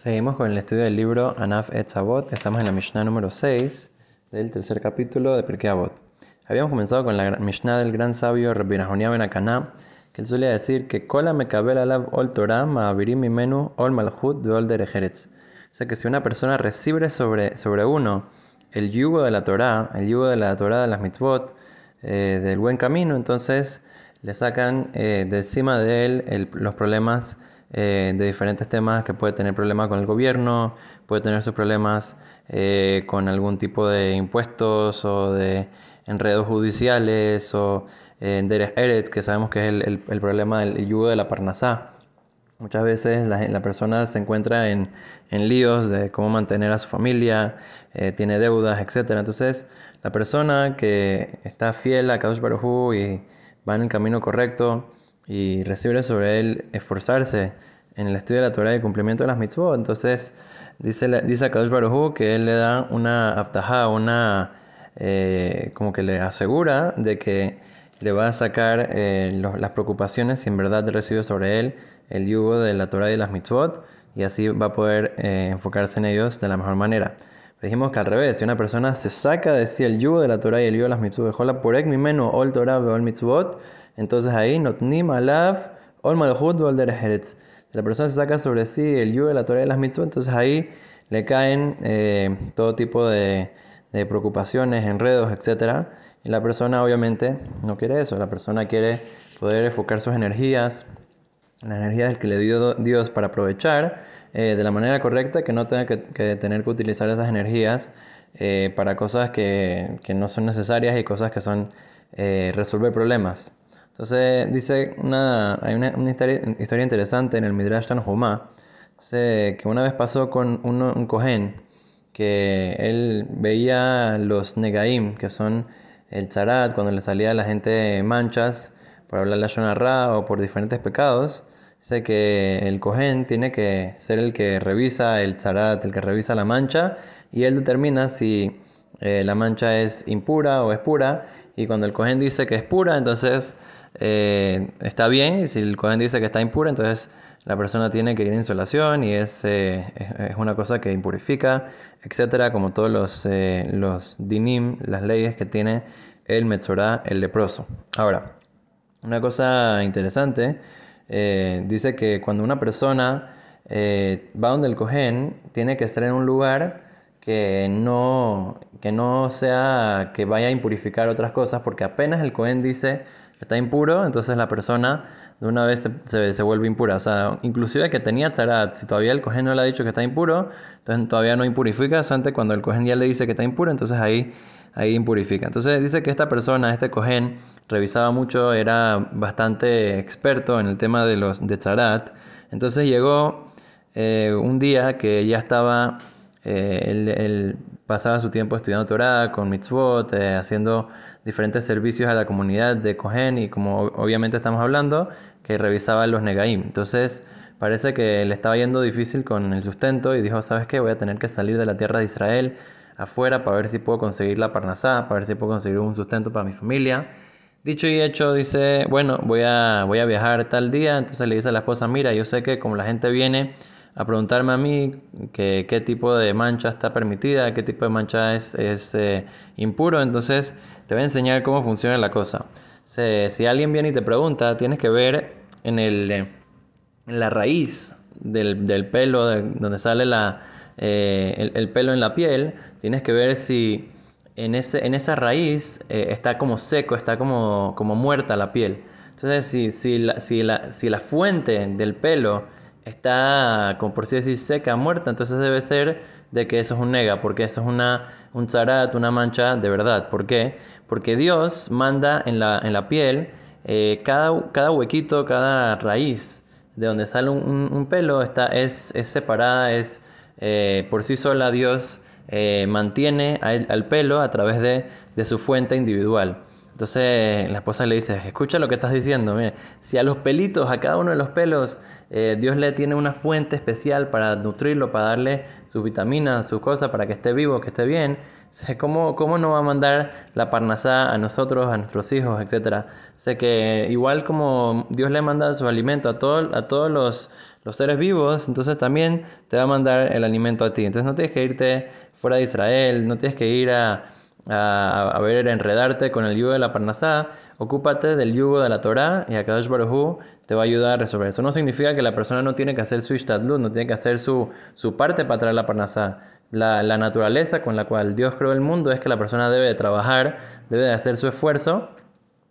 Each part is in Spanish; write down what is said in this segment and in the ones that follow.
Seguimos con el estudio del libro Anaf Etzavot. Estamos en la Mishnah número 6 del tercer capítulo de Pirkei Avot. Habíamos comenzado con la Mishnah del gran sabio Rabbi Nahonia ben Akaná, que él solía decir que Kola mekabel alav ol Torah ma'avirim mimenu ol malchut de ol derejeretz. O sea que si una persona recibe sobre, sobre uno el yugo de la Torah, el yugo de la Torah de las mitzvot, eh, del buen camino, entonces le sacan eh, de encima de él los problemas eh, de diferentes temas, que puede tener problemas con el gobierno, puede tener sus problemas eh, con algún tipo de impuestos o de enredos judiciales o Derech Eretz, que sabemos que es el, el, problema del yugo de la Parnasá. Muchas veces la, la persona se encuentra en, en, líos de cómo mantener a su familia, eh, tiene deudas, etc. Entonces, la persona que está fiel a Kadosh Baruj y va en el camino correcto, y recibe sobre él esforzarse en el estudio de la Torah y el cumplimiento de las mitzvot. Entonces, dice, dice a Kadosh Baruj que él le da una aptaja, una, eh, como que le asegura de que le va a sacar eh, las preocupaciones si en verdad recibe sobre él el yugo de la Torah y las mitzvot y así va a poder eh, enfocarse en ellos de la mejor manera. Dijimos que al revés, si una persona se saca de sí el yugo de la Torah y el yugo de las mitzvot, por menos ol Torah ol mitzvot, entonces ahí, notnim alav ol malhut ol Si la persona se saca sobre sí el yugo de la Torah y las mitzvot, entonces ahí le caen eh, todo tipo de, de, preocupaciones, enredos, etc. Y la persona obviamente no quiere eso, la persona quiere poder enfocar sus energías, las energías que le dio Dios para aprovechar eh, de la manera correcta, que no tenga que, tener que utilizar esas energías eh, para cosas que, que, no son necesarias y cosas que son resolver problemas. Entonces dice una, hay una, historia, interesante en el Midrash Tanhumá, que una vez pasó con un cohen que él veía los negaim, que son el charat, cuando le salía a la gente manchas por hablar la shonarra o por diferentes pecados. Dice que el cohen tiene que ser el que revisa el charat, el que revisa la mancha, y él determina si eh, la mancha es impura o es pura. Y cuando el cohen dice que es pura, entonces eh, está bien, y si el Cohen dice que está impura, entonces la persona tiene que ir en insolación y es, eh, una cosa que impurifica, etcétera, como todos los, eh, los dinim, las leyes que tiene el Metzorah, el leproso. Ahora, una cosa interesante, dice que cuando una persona va donde el Cohen, tiene que estar en un lugar que no, que no sea que vaya a impurificar otras cosas, porque apenas el Cohen dice está impuro, entonces la persona de una vez se, se, vuelve impura. O sea, inclusive que tenía tzarat, si todavía el cohen no le ha dicho que está impuro, entonces todavía no impurifica, solamente cuando el cohen ya le dice que está impuro, entonces ahí, ahí impurifica. Entonces dice que esta persona, este cohen, revisaba mucho, era bastante experto en el tema de los de tzarat. Entonces llegó eh, un día que ya estaba, eh, él, pasaba su tiempo estudiando Torah con mitzvot, eh, haciendo diferentes servicios a la comunidad de Cohen y como obviamente estamos hablando, que revisaba los negaim. Entonces parece que le estaba yendo difícil con el sustento y dijo, ¿sabes qué? Voy a tener que salir de la tierra de Israel afuera para ver si puedo conseguir la parnasá, para ver si puedo conseguir un sustento para mi familia. Dicho y hecho, dice, bueno, voy a, voy a viajar tal día, entonces le dice a la esposa, mira, yo sé que como la gente viene a preguntarme a mí que, qué tipo de mancha está permitida, qué tipo de mancha es, es eh, impuro. Entonces te voy a enseñar cómo funciona la cosa. si alguien viene y te pregunta, tienes que ver en, el, en la raíz del, del pelo, de, donde sale la, eh, el, pelo en la piel, tienes que ver si en, ese, en esa raíz eh, está como seco, está como, como muerta la piel. Entonces, si, si, la, si, la, si la fuente del pelo está, como por así decir, seca, muerta, entonces debe ser de que eso es un nega, porque eso es una, un zarat, una mancha de verdad. ¿Por qué? Porque Dios manda en la, en la piel eh, cada, cada huequito, cada raíz de donde sale un, pelo está, es, es separada, es eh, por sí sola Dios eh, mantiene al, pelo a través de, de su fuente individual. Entonces la esposa le dice, escucha lo que estás diciendo, mire, si a los pelitos, a cada uno de los pelos, eh, Dios le tiene una fuente especial para nutrirlo, para darle sus vitaminas, sus cosas, para que esté vivo, que esté bien, ¿cómo, cómo no va a mandar la parnasá a nosotros, a nuestros hijos, etcétera? Sé que igual como Dios le manda su alimento a, todo, a todos los, los seres vivos, entonces también te va a mandar el alimento a ti. Entonces no tienes que irte fuera de Israel, no tienes que ir a, a, ver, enredarte con el yugo de la Parnasá, ocúpate del yugo de la Torah y Akadosh Baruj te va a ayudar a resolver. Eso no significa que la persona no tiene que hacer su ishtadlut, no tiene que hacer su, su parte para traer la Parnasá. La, la, naturaleza con la cual Dios creó el mundo es que la persona debe de trabajar, debe de hacer su esfuerzo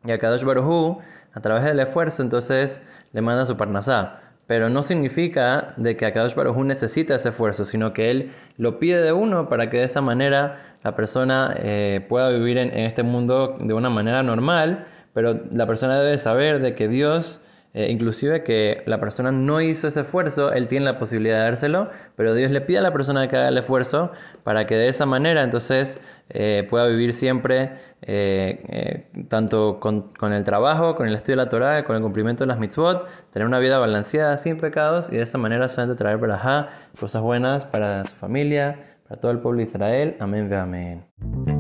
y Akadosh Baruj a través del esfuerzo entonces le manda su Parnasá pero no significa de que Akadosh Baruj necesita ese esfuerzo, sino que Él lo pide de uno para que de esa manera la persona eh, pueda vivir en, este mundo de una manera normal, pero la persona debe saber de que Dios eh, inclusive que la persona no hizo ese esfuerzo, él tiene la posibilidad de dárselo, pero Dios le pide a la persona que haga el esfuerzo para que de esa manera entonces eh, pueda vivir siempre eh, tanto con, el trabajo, con el estudio de la Torah, con el cumplimiento de las mitzvot, tener una vida balanceada sin pecados y de esa manera solamente traer para cosas buenas para su familia, para todo el pueblo de Israel. Amén, ve amén.